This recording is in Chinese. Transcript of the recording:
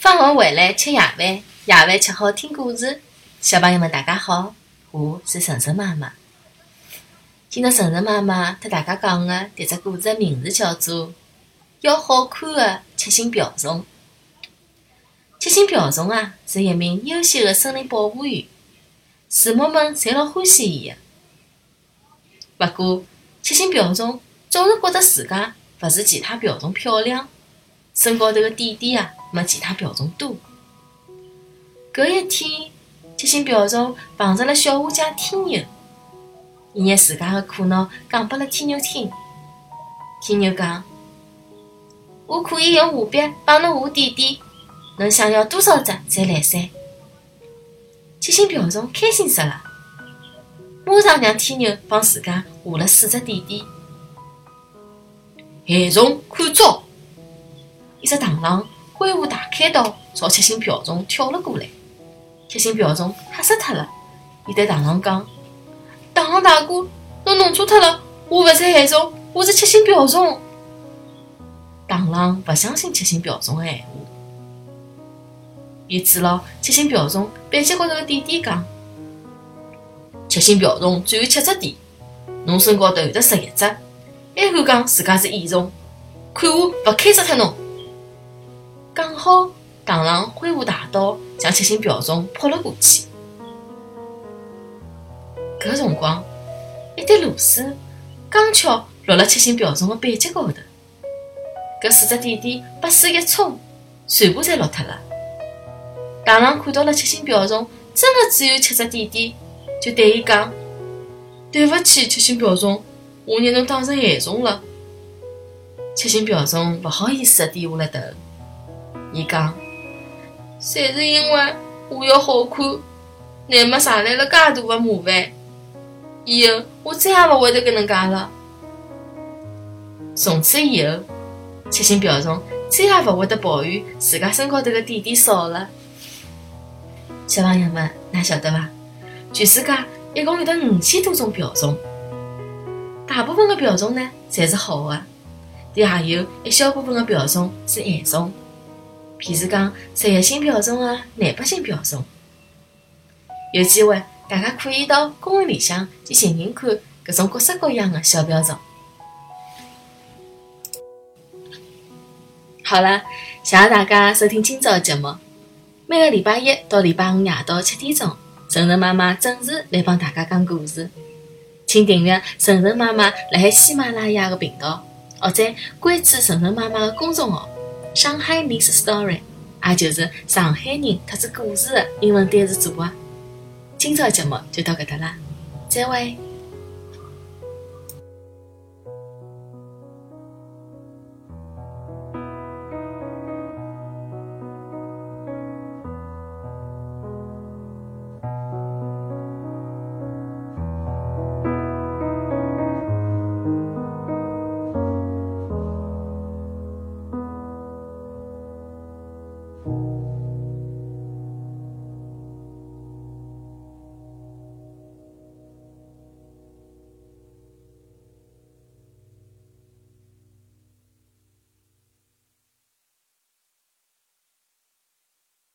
放学回来吃夜饭，夜饭吃好听故事。小朋友们，大家好，我是晨晨妈妈。今朝晨晨妈妈和大家讲的迭只故事的名字叫做《要好看的七星瓢虫》。七星瓢虫啊，是一名优秀的森林保护员，树木们侪老欢喜伊的。不过，七星瓢虫总是觉得自家勿是其他瓢虫漂亮，身高头的点点啊。没其他瓢虫多。搿一天，七星瓢虫碰着了小画家天牛，伊拿自家的苦恼讲拨了天牛听。天牛讲：“我可以用画笔帮侬画点点，侬想要多少只侪来噻？”七星瓢虫开心死了，马上让天牛帮自家画了四只点点。海虫看招！一只螳螂。挥舞大开刀朝七星瓢虫跳了过来，七星瓢虫吓死脱了。伊对螳螂讲：“螳螂大哥，侬弄错脱了，我勿是海虫，我是七星瓢虫。”螳螂勿相信七星瓢虫的闲话，伊指牢七星瓢虫背脊高头的点点讲：“七星瓢虫只有七只点，侬身高头有得十一只，还敢讲自家是蚁虫？看我勿开死脱侬！”刚好，螳螂挥舞大刀，向七星瓢虫扑了过去。搿辰光，一滴露水刚巧落了七星瓢虫的背脊高头，搿四只点点被水一冲，全部侪落脱了。螳螂看到了七星瓢虫真的只有七只点点，就对伊讲：“对勿起，七星瓢虫，我拿侬当成害虫了。”七星瓢虫勿好意思地低下了头。伊讲，侪是因为我要好看，乃末惹来了介大的麻烦。以后我再也勿会得搿能介了。从此以后，七星瓢虫再也勿会得抱怨自家身高头的点点少了。小朋友们，㑚晓得伐？全世界一共有得五千多种瓢虫，大部分的瓢虫呢，侪是好的，但也有一小部分的瓢虫是害虫。譬如讲，职业性瓢虫啊，难拔性瓢虫。有机会，大家可以到公园里向去寻寻看，搿种各式各样的小瓢虫。好了，谢谢大家收听今朝的节目。每个礼拜一到礼拜五夜到七点钟，晨晨妈妈准时来帮大家讲故事。请订阅晨晨妈妈辣海喜马拉雅的频道，或者关注晨晨妈妈的公众号。上海 Miss Story，也就是上海人特指故事的英文单词组合。今朝节目就到搿搭啦，再会。